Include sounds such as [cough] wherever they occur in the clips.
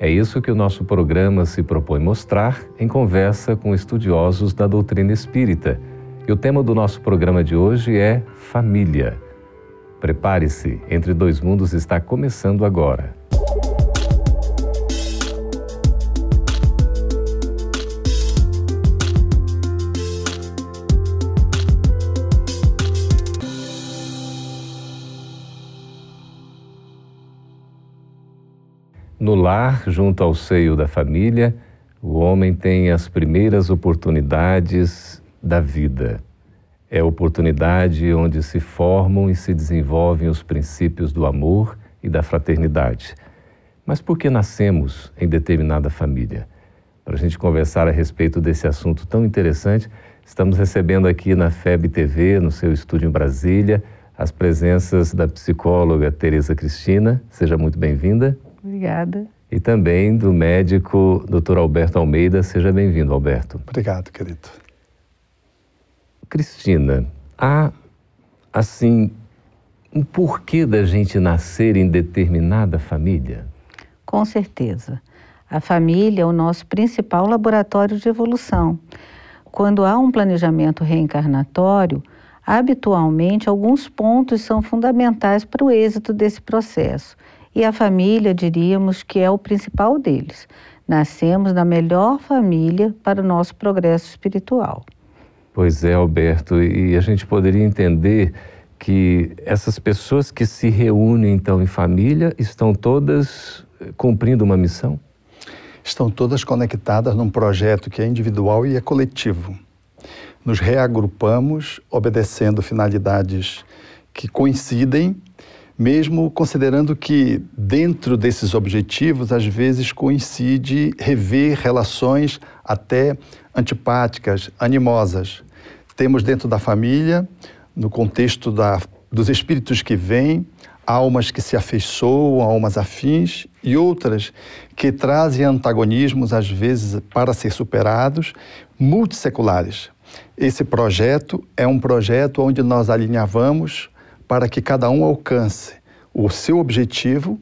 É isso que o nosso programa se propõe mostrar em conversa com estudiosos da doutrina espírita. E o tema do nosso programa de hoje é família. Prepare-se, Entre Dois Mundos está começando agora. No lar, junto ao seio da família, o homem tem as primeiras oportunidades da vida. É a oportunidade onde se formam e se desenvolvem os princípios do amor e da fraternidade. Mas por que nascemos em determinada família? Para a gente conversar a respeito desse assunto tão interessante, estamos recebendo aqui na FEB TV, no seu estúdio em Brasília, as presenças da psicóloga Tereza Cristina. Seja muito bem-vinda. Obrigada. E também do médico Dr. Alberto Almeida. Seja bem-vindo, Alberto. Obrigado, querido. Cristina, há, assim, um porquê da gente nascer em determinada família? Com certeza. A família é o nosso principal laboratório de evolução. Quando há um planejamento reencarnatório, habitualmente alguns pontos são fundamentais para o êxito desse processo e a família, diríamos que é o principal deles. Nascemos na melhor família para o nosso progresso espiritual. Pois é, Alberto, e a gente poderia entender que essas pessoas que se reúnem então em família estão todas eh, cumprindo uma missão? Estão todas conectadas num projeto que é individual e é coletivo. Nos reagrupamos obedecendo finalidades que coincidem mesmo considerando que dentro desses objetivos, às vezes coincide rever relações até antipáticas, animosas. Temos dentro da família, no contexto da, dos espíritos que vêm, almas que se afeiçoam, almas afins, e outras que trazem antagonismos, às vezes, para ser superados, multisseculares. Esse projeto é um projeto onde nós alinhavamos para que cada um alcance o seu objetivo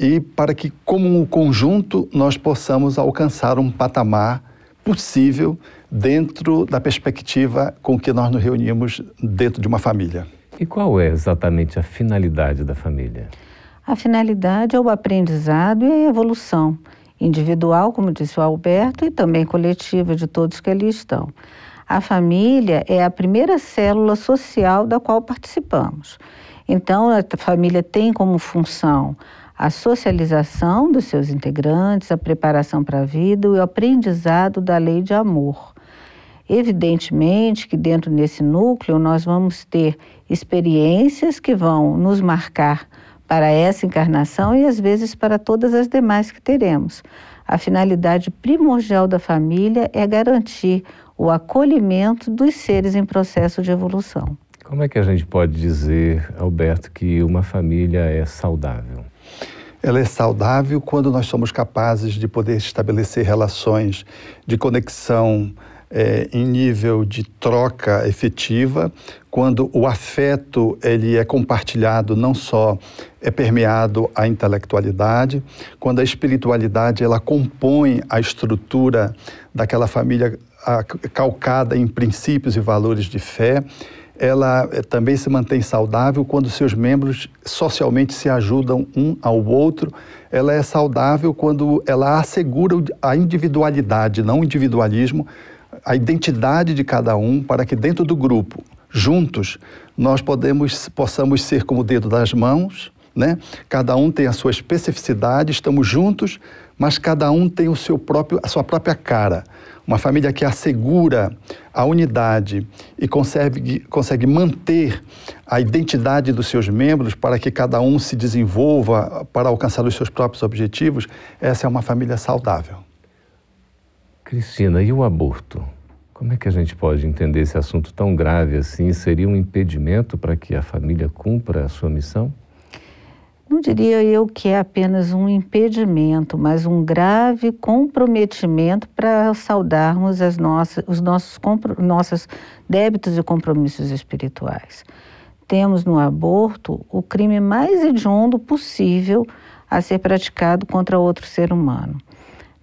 e para que, como um conjunto, nós possamos alcançar um patamar possível dentro da perspectiva com que nós nos reunimos dentro de uma família. E qual é exatamente a finalidade da família? A finalidade é o aprendizado e a evolução, individual, como disse o Alberto, e também coletiva de todos que ali estão. A família é a primeira célula social da qual participamos. Então, a família tem como função a socialização dos seus integrantes, a preparação para a vida e o aprendizado da lei de amor. Evidentemente que dentro desse núcleo nós vamos ter experiências que vão nos marcar para essa encarnação e às vezes para todas as demais que teremos. A finalidade primordial da família é garantir o acolhimento dos seres em processo de evolução. Como é que a gente pode dizer, Alberto, que uma família é saudável? Ela é saudável quando nós somos capazes de poder estabelecer relações de conexão é, em nível de troca efetiva, quando o afeto ele é compartilhado, não só é permeado a intelectualidade, quando a espiritualidade ela compõe a estrutura daquela família calcada em princípios e valores de fé, ela eh, também se mantém saudável quando seus membros socialmente se ajudam um ao outro. Ela é saudável quando ela assegura a individualidade, não o individualismo, a identidade de cada um para que dentro do grupo, juntos, nós podemos, possamos ser como o dedo das mãos, né? Cada um tem a sua especificidade, estamos juntos, mas cada um tem o seu próprio, a sua própria cara. Uma família que assegura a unidade e consegue, consegue manter a identidade dos seus membros para que cada um se desenvolva para alcançar os seus próprios objetivos, essa é uma família saudável. Cristina, e o aborto? Como é que a gente pode entender esse assunto tão grave assim? Seria um impedimento para que a família cumpra a sua missão? Não diria eu que é apenas um impedimento, mas um grave comprometimento para saudarmos as nossas, os nossos, débitos e compromissos espirituais. Temos no aborto o crime mais hediondo possível a ser praticado contra outro ser humano.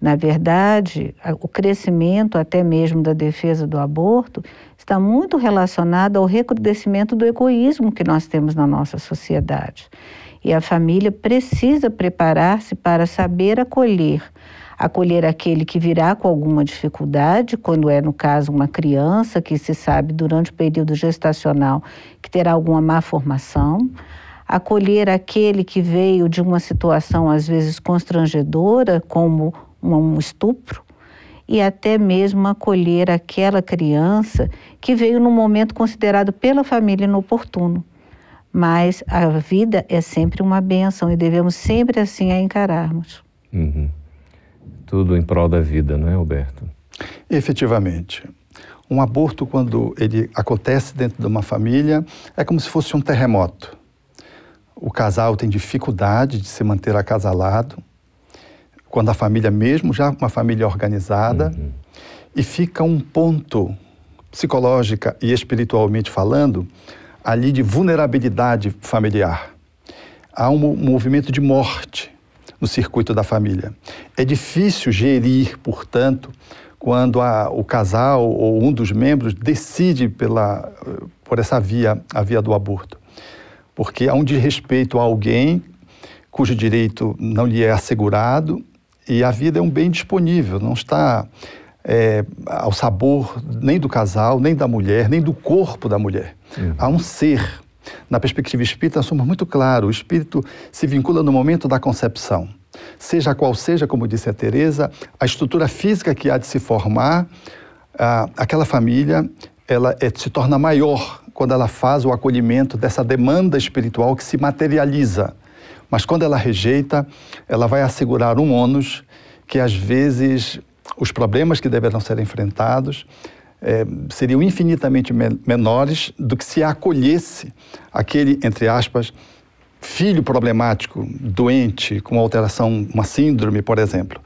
Na verdade, o crescimento até mesmo da defesa do aborto está muito relacionado ao recrudescimento do egoísmo que nós temos na nossa sociedade. E a família precisa preparar-se para saber acolher. Acolher aquele que virá com alguma dificuldade, quando é, no caso, uma criança que se sabe durante o período gestacional que terá alguma má formação acolher aquele que veio de uma situação às vezes constrangedora, como um estupro, e até mesmo acolher aquela criança que veio num momento considerado pela família inoportuno. Mas a vida é sempre uma benção e devemos sempre assim a encararmos. Uhum. Tudo em prol da vida, não é, Alberto? Efetivamente. Um aborto, quando ele acontece dentro de uma família, é como se fosse um terremoto. O casal tem dificuldade de se manter acasalado, quando a família mesmo já é uma família organizada uhum. e fica um ponto psicológica e espiritualmente falando ali de vulnerabilidade familiar. Há um movimento de morte no circuito da família. É difícil gerir, portanto, quando a, o casal ou um dos membros decide pela, por essa via, a via do aborto. Porque há um desrespeito a alguém cujo direito não lhe é assegurado e a vida é um bem disponível, não está é, ao sabor nem do casal, nem da mulher, nem do corpo da mulher. Uhum. Há um ser. Na perspectiva espírita, nós somos muito claros: o espírito se vincula no momento da concepção. Seja qual seja, como disse a Teresa, a estrutura física que há de se formar, aquela família ela é, se torna maior quando ela faz o acolhimento dessa demanda espiritual que se materializa mas quando ela rejeita, ela vai assegurar um ônus que às vezes os problemas que deverão ser enfrentados é, seriam infinitamente menores do que se acolhesse aquele, entre aspas, filho problemático, doente, com alteração, uma síndrome, por exemplo.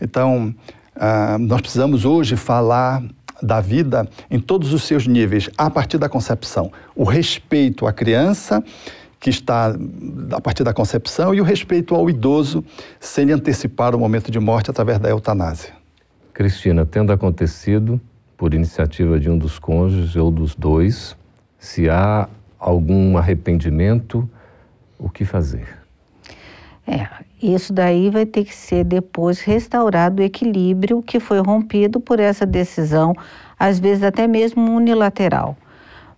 Então, ah, nós precisamos hoje falar da vida em todos os seus níveis, a partir da concepção. O respeito à criança que está a partir da concepção e o respeito ao idoso sem antecipar o momento de morte através da eutanásia. Cristina, tendo acontecido por iniciativa de um dos cônjuges ou dos dois, se há algum arrependimento, o que fazer? É, isso daí vai ter que ser depois restaurado o equilíbrio que foi rompido por essa decisão, às vezes até mesmo unilateral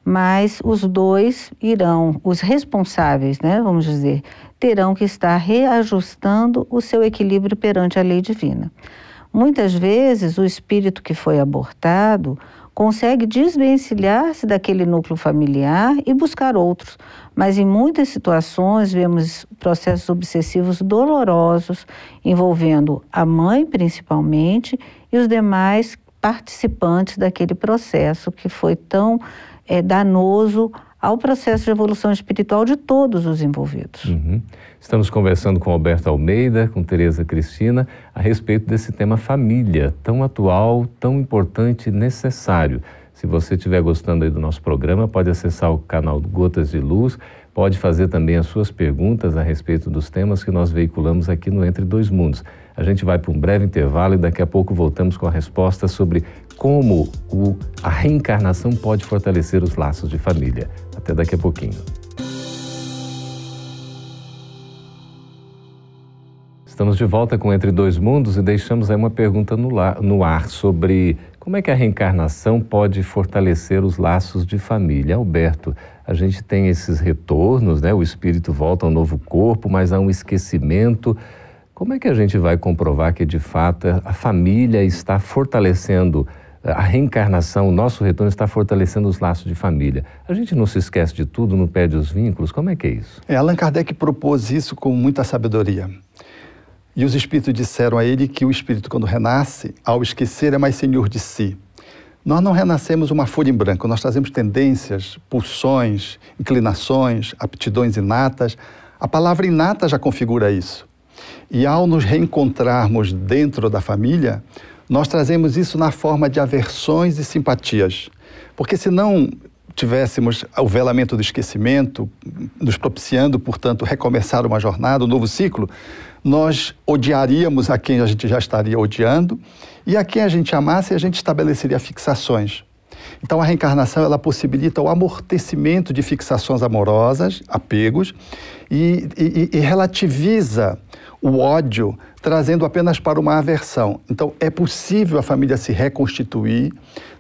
mas os dois irão, os responsáveis, né, vamos dizer, terão que estar reajustando o seu equilíbrio perante a lei divina. Muitas vezes o espírito que foi abortado consegue desvencilhar-se daquele núcleo familiar e buscar outros, mas em muitas situações vemos processos obsessivos dolorosos envolvendo a mãe principalmente e os demais participantes daquele processo que foi tão é, danoso ao processo de evolução espiritual de todos os envolvidos. Uhum. Estamos conversando com Alberto Almeida, com Tereza Cristina, a respeito desse tema família, tão atual, tão importante e necessário. Se você estiver gostando aí do nosso programa, pode acessar o canal Gotas de Luz, pode fazer também as suas perguntas a respeito dos temas que nós veiculamos aqui no Entre Dois Mundos. A gente vai para um breve intervalo e daqui a pouco voltamos com a resposta sobre como o, a reencarnação pode fortalecer os laços de família. Até daqui a pouquinho. Estamos de volta com Entre Dois Mundos e deixamos aí uma pergunta no, la, no ar sobre como é que a reencarnação pode fortalecer os laços de família. Alberto, a gente tem esses retornos, né? O espírito volta ao novo corpo, mas há um esquecimento. Como é que a gente vai comprovar que de fato a família está fortalecendo a reencarnação, o nosso retorno está fortalecendo os laços de família? A gente não se esquece de tudo, não perde os vínculos? Como é que é isso? É, Allan Kardec propôs isso com muita sabedoria. E os espíritos disseram a ele que o espírito, quando renasce, ao esquecer, é mais senhor de si. Nós não renascemos uma folha em branco, nós trazemos tendências, pulsões, inclinações, aptidões inatas. A palavra inata já configura isso. E ao nos reencontrarmos dentro da família, nós trazemos isso na forma de aversões e simpatias. Porque se não tivéssemos o velamento do esquecimento, nos propiciando, portanto, recomeçar uma jornada, um novo ciclo, nós odiaríamos a quem a gente já estaria odiando e a quem a gente amasse a gente estabeleceria fixações. Então a reencarnação ela possibilita o amortecimento de fixações amorosas, apegos, e, e, e relativiza o ódio, trazendo apenas para uma aversão. Então é possível a família se reconstituir,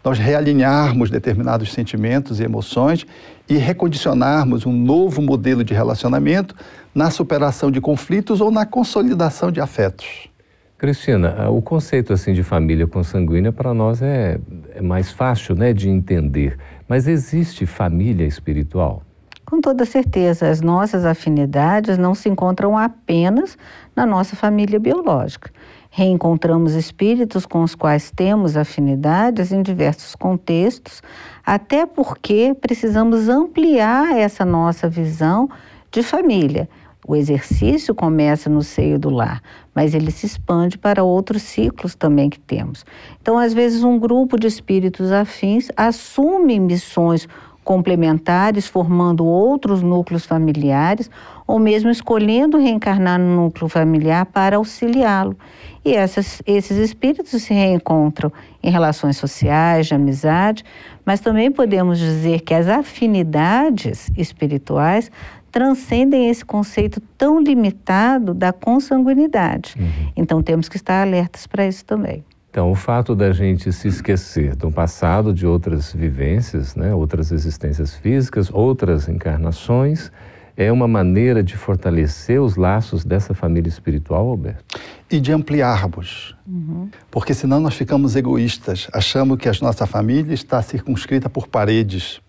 nós realinharmos determinados sentimentos e emoções e recondicionarmos um novo modelo de relacionamento na superação de conflitos ou na consolidação de afetos. Cristina, o conceito assim de família consanguínea para nós é, é mais fácil né, de entender, mas existe família espiritual? Com toda certeza, as nossas afinidades não se encontram apenas na nossa família biológica. Reencontramos espíritos com os quais temos afinidades em diversos contextos, até porque precisamos ampliar essa nossa visão de família o exercício começa no seio do lar, mas ele se expande para outros ciclos também que temos. Então, às vezes, um grupo de espíritos afins assume missões complementares, formando outros núcleos familiares, ou mesmo escolhendo reencarnar no núcleo familiar para auxiliá-lo. E essas, esses espíritos se reencontram em relações sociais, de amizade, mas também podemos dizer que as afinidades espirituais transcendem esse conceito tão limitado da consanguinidade. Uhum. Então temos que estar alertas para isso também. Então, o fato da gente se esquecer do passado, de outras vivências, né, outras existências físicas, outras encarnações, é uma maneira de fortalecer os laços dessa família espiritual, Alberto? E de ampliarmos. Uhum. Porque senão nós ficamos egoístas, achamos que a nossa família está circunscrita por paredes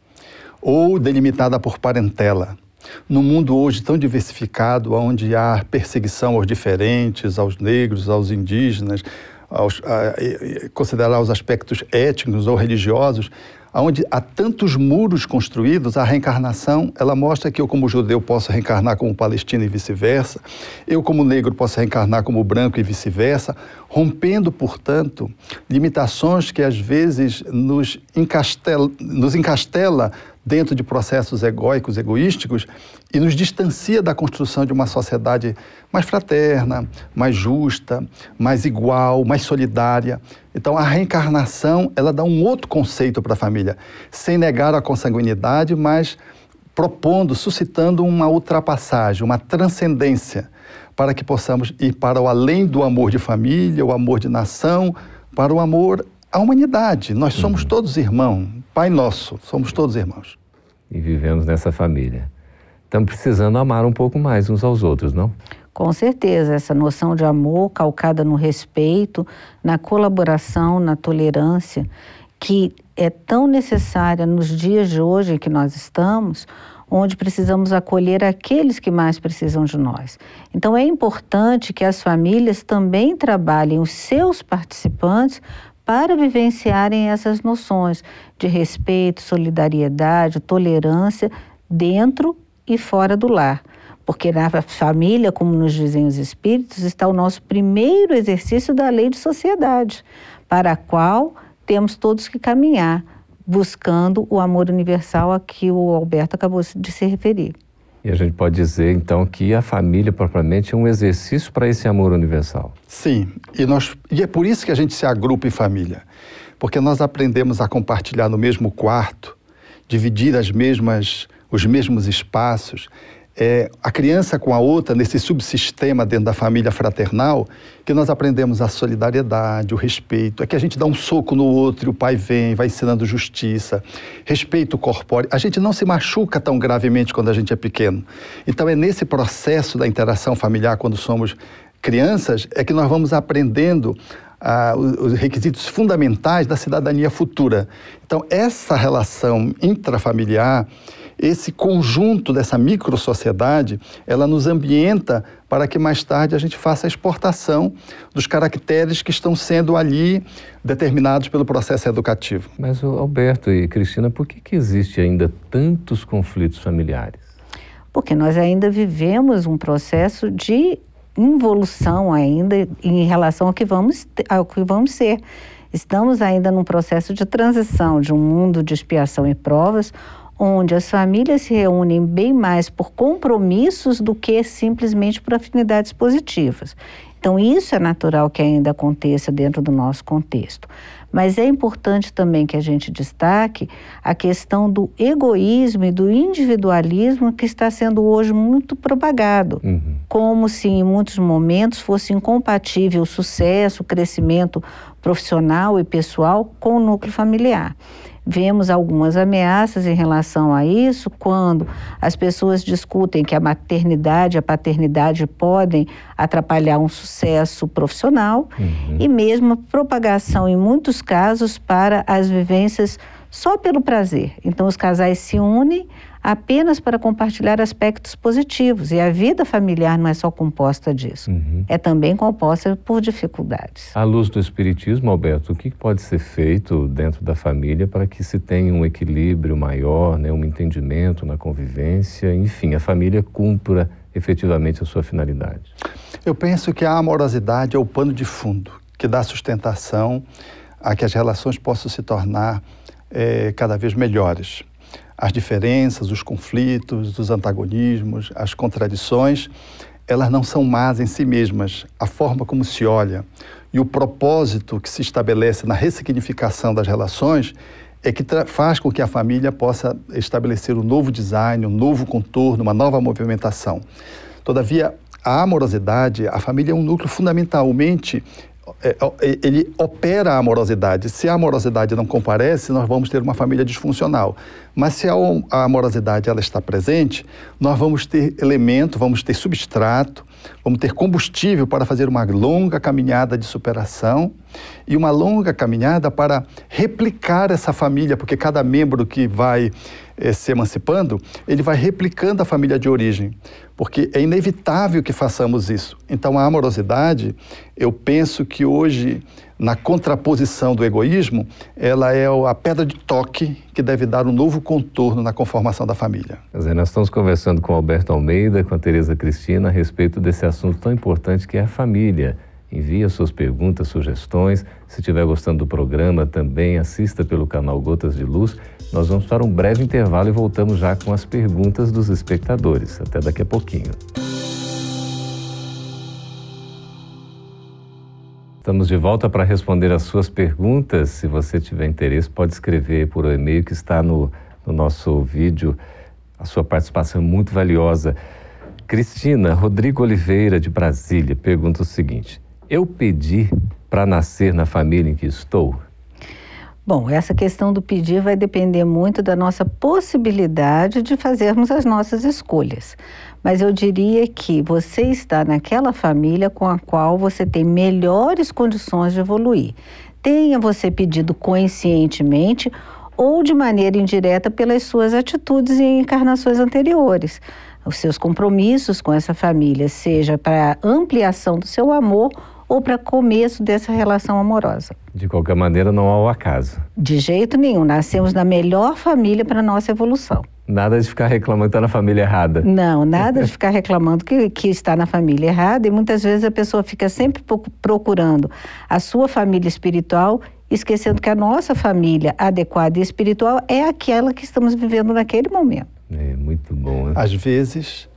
ou delimitada por parentela. No mundo hoje tão diversificado, onde há perseguição aos diferentes, aos negros, aos indígenas, aos, a, a, considerar os aspectos étnicos ou religiosos, onde há tantos muros construídos, a reencarnação, ela mostra que eu como judeu posso reencarnar como palestino e vice-versa, eu como negro posso reencarnar como branco e vice-versa, rompendo, portanto, limitações que às vezes nos encastela, nos encastela dentro de processos egóicos, egoísticos, e nos distancia da construção de uma sociedade mais fraterna, mais justa, mais igual, mais solidária. Então, a reencarnação, ela dá um outro conceito para a família, sem negar a consanguinidade, mas propondo, suscitando uma ultrapassagem, uma transcendência, para que possamos ir para o além do amor de família, o amor de nação, para o amor à humanidade. Nós somos uhum. todos irmãos. Pai nosso, somos todos irmãos. E vivemos nessa família. Estamos precisando amar um pouco mais uns aos outros, não? Com certeza, essa noção de amor calcada no respeito, na colaboração, na tolerância, que é tão necessária nos dias de hoje que nós estamos, onde precisamos acolher aqueles que mais precisam de nós. Então é importante que as famílias também trabalhem os seus participantes para vivenciarem essas noções de respeito, solidariedade, tolerância dentro e fora do lar. Porque na família, como nos dizem os espíritos, está o nosso primeiro exercício da lei de sociedade, para a qual temos todos que caminhar, buscando o amor universal a que o Alberto acabou de se referir. E a gente pode dizer, então, que a família propriamente é um exercício para esse amor universal. Sim, e, nós, e é por isso que a gente se agrupa em família. Porque nós aprendemos a compartilhar no mesmo quarto, dividir as mesmas, os mesmos espaços, é, a criança com a outra, nesse subsistema dentro da família fraternal, que nós aprendemos a solidariedade, o respeito. É que a gente dá um soco no outro e o pai vem, vai ensinando justiça, respeito corpóreo. A gente não se machuca tão gravemente quando a gente é pequeno. Então, é nesse processo da interação familiar, quando somos crianças, é que nós vamos aprendendo ah, os requisitos fundamentais da cidadania futura. Então, essa relação intrafamiliar esse conjunto dessa micro-sociedade, ela nos ambienta para que mais tarde a gente faça a exportação dos caracteres que estão sendo ali determinados pelo processo educativo. Mas, Alberto e Cristina, por que, que existe ainda tantos conflitos familiares? Porque nós ainda vivemos um processo de involução ainda em relação ao que vamos, ao que vamos ser. Estamos ainda num processo de transição de um mundo de expiação e provas, onde as famílias se reúnem bem mais por compromissos do que simplesmente por afinidades positivas. Então, isso é natural que ainda aconteça dentro do nosso contexto. Mas é importante também que a gente destaque a questão do egoísmo e do individualismo que está sendo hoje muito propagado, uhum. como se em muitos momentos fosse incompatível o sucesso, o crescimento profissional e pessoal com o núcleo familiar. Vemos algumas ameaças em relação a isso quando as pessoas discutem que a maternidade e a paternidade podem atrapalhar um sucesso profissional uhum. e mesmo a propagação, em muitos casos, para as vivências só pelo prazer. Então, os casais se unem apenas para compartilhar aspectos positivos. E a vida familiar não é só composta disso, uhum. é também composta por dificuldades. À luz do Espiritismo, Alberto, o que pode ser feito dentro da família para que se tenha um equilíbrio maior, né, um entendimento na convivência, enfim, a família cumpra efetivamente a sua finalidade? Eu penso que a amorosidade é o pano de fundo que dá sustentação a que as relações possam se tornar é, cada vez melhores as diferenças, os conflitos, os antagonismos, as contradições, elas não são más em si mesmas. A forma como se olha e o propósito que se estabelece na ressignificação das relações é que faz com que a família possa estabelecer um novo design, um novo contorno, uma nova movimentação. Todavia, a amorosidade, a família é um núcleo fundamentalmente ele opera a amorosidade. Se a amorosidade não comparece, nós vamos ter uma família disfuncional. Mas se a, amorosidade ela está presente, nós vamos ter elemento, vamos ter substrato, vamos ter combustível para fazer uma longa caminhada de superação e uma longa caminhada para replicar essa família, porque cada membro que vai eh, se emancipando, ele vai replicando a família de origem, porque é inevitável que façamos isso. Então, a amorosidade, eu penso que hoje, na contraposição do egoísmo, ela é a pedra de toque que deve dar um novo contorno na conformação da família. nós estamos conversando com Alberto Almeida, com a Tereza Cristina, a respeito desse assunto tão importante que é a família. Envie suas perguntas, sugestões. Se estiver gostando do programa, também assista pelo canal Gotas de Luz. Nós vamos para um breve intervalo e voltamos já com as perguntas dos espectadores. Até daqui a pouquinho. Estamos de volta para responder as suas perguntas. Se você tiver interesse, pode escrever por e-mail que está no, no nosso vídeo. A sua participação é muito valiosa. Cristina Rodrigo Oliveira, de Brasília, pergunta o seguinte: Eu pedi para nascer na família em que estou? Bom, essa questão do pedir vai depender muito da nossa possibilidade de fazermos as nossas escolhas mas eu diria que você está naquela família com a qual você tem melhores condições de evoluir. Tenha você pedido conscientemente ou de maneira indireta pelas suas atitudes em encarnações anteriores. Os seus compromissos com essa família, seja para ampliação do seu amor ou para começo dessa relação amorosa. De qualquer maneira, não há o acaso. De jeito nenhum. Nascemos na melhor família para a nossa evolução. Nada de ficar reclamando que está na família errada. Não, nada de [laughs] ficar reclamando que, que está na família errada. E muitas vezes a pessoa fica sempre procurando a sua família espiritual, esquecendo que a nossa família adequada e espiritual é aquela que estamos vivendo naquele momento. É muito bom. Né? Às vezes,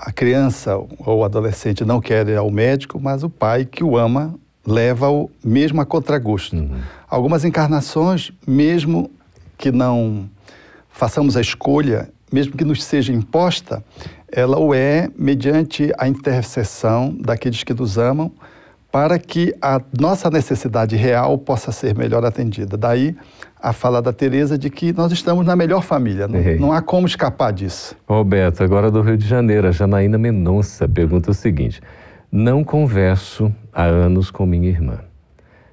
a criança ou o adolescente não quer ir ao médico, mas o pai que o ama leva-o mesmo a contragosto. Uhum. Algumas encarnações, mesmo que não façamos a escolha, mesmo que nos seja imposta, ela o é mediante a intercessão daqueles que nos amam, para que a nossa necessidade real possa ser melhor atendida. Daí a fala da Tereza de que nós estamos na melhor família, não, não, há como escapar disso. Roberto, agora do Rio de Janeiro, a Janaína Mendonça pergunta o seguinte: Não converso há anos com minha irmã.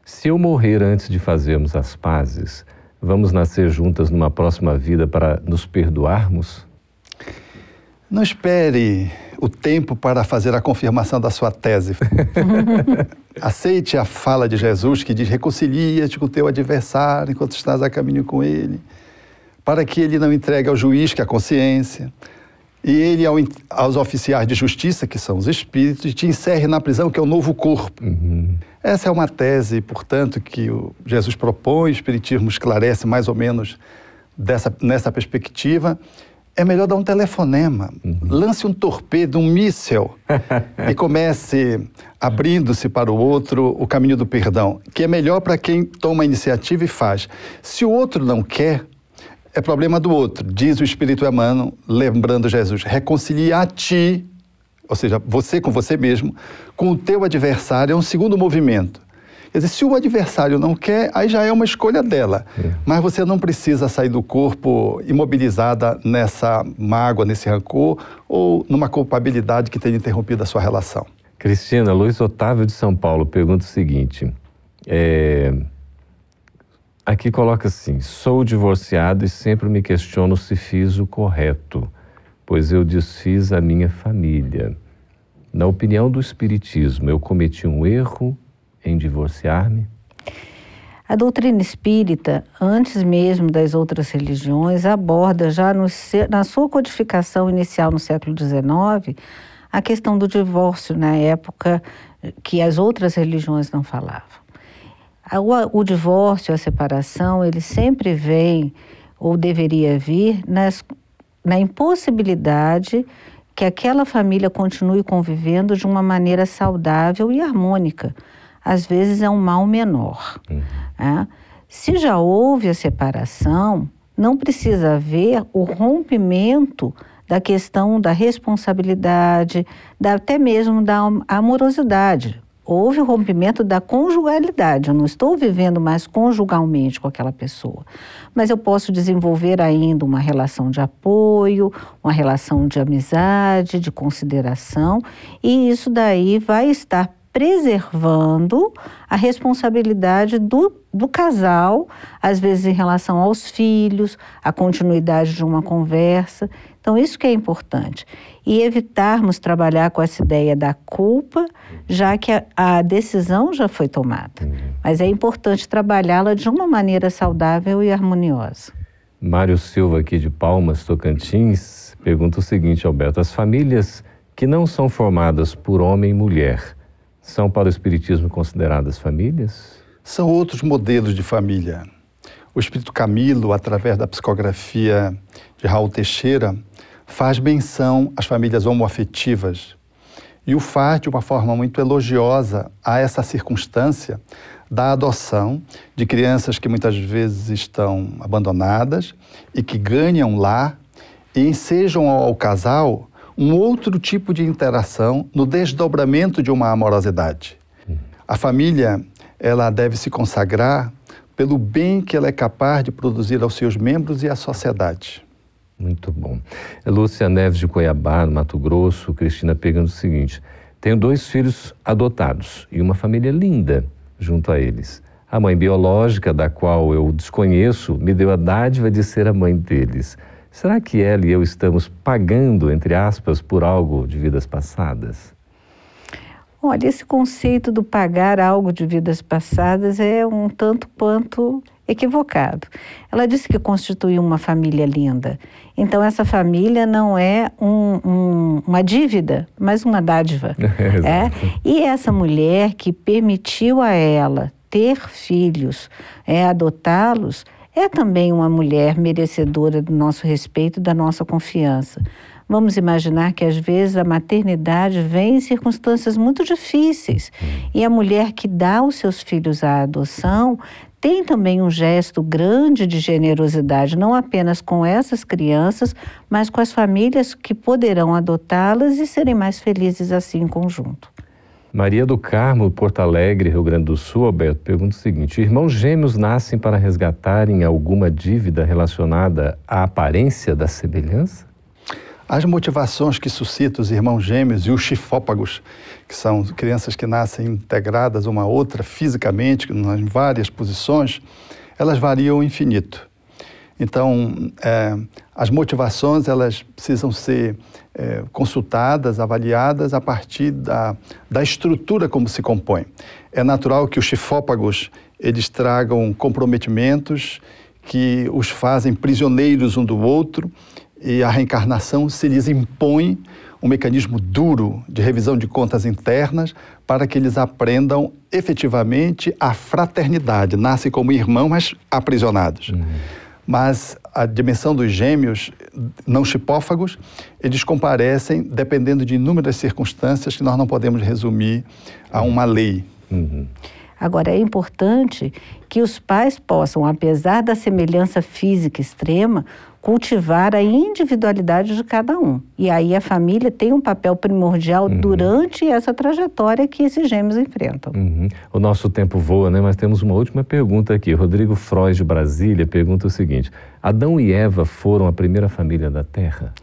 Se eu morrer antes de fazermos as pazes, vamos nascer juntas numa próxima vida para nos perdoarmos? Não espere o tempo para fazer a confirmação da sua tese. [laughs] Aceite a fala de Jesus que diz: reconcilia-te com o teu adversário enquanto estás a caminho com ele, para que ele não entregue ao juiz, que é a consciência, e ele ao, aos oficiais de justiça, que são os espíritos, e te encerre na prisão, que é o novo corpo. Uhum. Essa é uma tese, portanto, que o Jesus propõe, o Espiritismo esclarece mais ou menos dessa, nessa perspectiva é melhor dar um telefonema. Uhum. Lance um torpedo, um míssel [laughs] e comece abrindo-se para o outro o caminho do perdão, que é melhor para quem toma a iniciativa e faz. Se o outro não quer, é problema do outro. Diz o Espírito Emmanuel, lembrando Jesus, reconcilia a ti, ou seja, você com você mesmo, com o teu adversário, é um segundo movimento. Quer dizer, se o adversário não quer, aí já é uma escolha dela. É. Mas você não precisa sair do corpo imobilizada nessa mágoa, nesse rancor ou numa culpabilidade que tenha interrompido a sua relação. Cristina, Luiz Otávio de São Paulo pergunta o seguinte: é... aqui coloca assim: sou divorciado e sempre me questiono se fiz o correto, pois eu desfiz a minha família. Na opinião do Espiritismo, eu cometi um erro em divorciar-me? A doutrina espírita, antes mesmo das outras religiões, aborda já no, na sua codificação inicial no século XIX a questão do divórcio na época que as outras religiões não falavam. O, o divórcio, a separação, ele sempre vem ou deveria vir nas, na impossibilidade que aquela família continue convivendo de uma maneira saudável e harmônica às vezes é um mal menor. Uhum. Né? Se já houve a separação, não precisa haver o rompimento da questão da responsabilidade, da, até mesmo da amorosidade. Houve o rompimento da conjugalidade. Eu não estou vivendo mais conjugalmente com aquela pessoa, mas eu posso desenvolver ainda uma relação de apoio, uma relação de amizade, de consideração, e isso daí vai estar preservando a responsabilidade do, do casal, às vezes em relação aos filhos, a continuidade de uma conversa. Então, isso que é importante. E evitarmos trabalhar com essa ideia da culpa, já que a, a decisão já foi tomada. Uhum. Mas é importante trabalhá-la de uma maneira saudável e harmoniosa. Mário Silva, aqui de Palmas, Tocantins, pergunta o seguinte, Alberto: as famílias que não são formadas por homem e mulher são para o Espiritismo consideradas famílias? São outros modelos de família. O Espírito Camilo, através da psicografia de Raul Teixeira, faz menção às famílias homoafetivas e o faz de uma forma muito elogiosa a essa circunstância da adoção de crianças que muitas vezes estão abandonadas e que ganham lá e ensejam ao casal um outro tipo de interação no desdobramento de uma amorosidade. A família, ela deve se consagrar pelo bem que ela é capaz de produzir aos seus membros e à sociedade. Muito bom. Lúcia Neves de Cuiabá, no Mato Grosso, Cristina pegando o seguinte: tenho dois filhos adotados e uma família linda junto a eles. A mãe biológica, da qual eu desconheço, me deu a dádiva de ser a mãe deles. Será que ela e eu estamos pagando, entre aspas, por algo de vidas passadas? Olha, esse conceito do pagar algo de vidas passadas é um tanto quanto equivocado. Ela disse que constituiu uma família linda. Então, essa família não é um, um, uma dívida, mas uma dádiva. [laughs] é? E essa mulher que permitiu a ela ter filhos, é, adotá-los, é também uma mulher merecedora do nosso respeito, da nossa confiança. Vamos imaginar que às vezes a maternidade vem em circunstâncias muito difíceis e a mulher que dá os seus filhos à adoção tem também um gesto grande de generosidade, não apenas com essas crianças, mas com as famílias que poderão adotá-las e serem mais felizes assim em conjunto. Maria do Carmo, Porto Alegre, Rio Grande do Sul, Alberto, pergunta o seguinte: irmãos gêmeos nascem para resgatarem alguma dívida relacionada à aparência da semelhança? As motivações que suscitam os irmãos gêmeos e os chifópagos, que são crianças que nascem integradas uma à outra fisicamente, em várias posições, elas variam infinito. Então, é, as motivações elas precisam ser é, consultadas, avaliadas a partir da, da estrutura como se compõe. É natural que os chifópagos eles tragam comprometimentos que os fazem prisioneiros um do outro e a reencarnação se lhes impõe um mecanismo duro de revisão de contas internas para que eles aprendam efetivamente a fraternidade. Nascem como irmãos, mas aprisionados. Uhum. Mas a dimensão dos gêmeos não chipófagos, eles comparecem dependendo de inúmeras circunstâncias que nós não podemos resumir a uma lei. Uhum. Agora, é importante que os pais possam, apesar da semelhança física extrema, cultivar a individualidade de cada um. E aí a família tem um papel primordial uhum. durante essa trajetória que esses gêmeos enfrentam. Uhum. O nosso tempo voa, né? Mas temos uma última pergunta aqui. Rodrigo Freud, de Brasília, pergunta o seguinte: Adão e Eva foram a primeira família da Terra?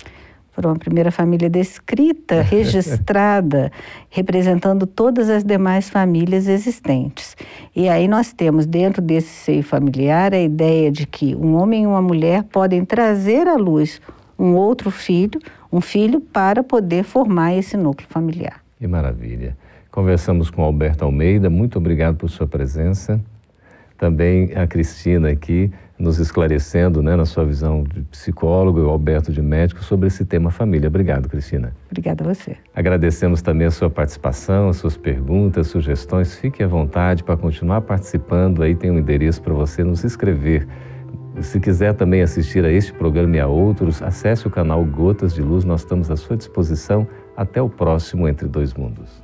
Foram a primeira família descrita, [laughs] registrada, representando todas as demais famílias existentes. E aí nós temos dentro desse seio familiar a ideia de que um homem e uma mulher podem trazer à luz um outro filho, um filho para poder formar esse núcleo familiar. Que maravilha. Conversamos com Alberto Almeida, muito obrigado por sua presença. Também a Cristina aqui nos esclarecendo, né, na sua visão de psicólogo e o Alberto de médico, sobre esse tema família. Obrigado, Cristina. Obrigada a você. Agradecemos também a sua participação, as suas perguntas, sugestões. Fique à vontade para continuar participando. Aí tem um endereço para você nos escrever. Se quiser também assistir a este programa e a outros, acesse o canal Gotas de Luz. Nós estamos à sua disposição. Até o próximo Entre Dois Mundos.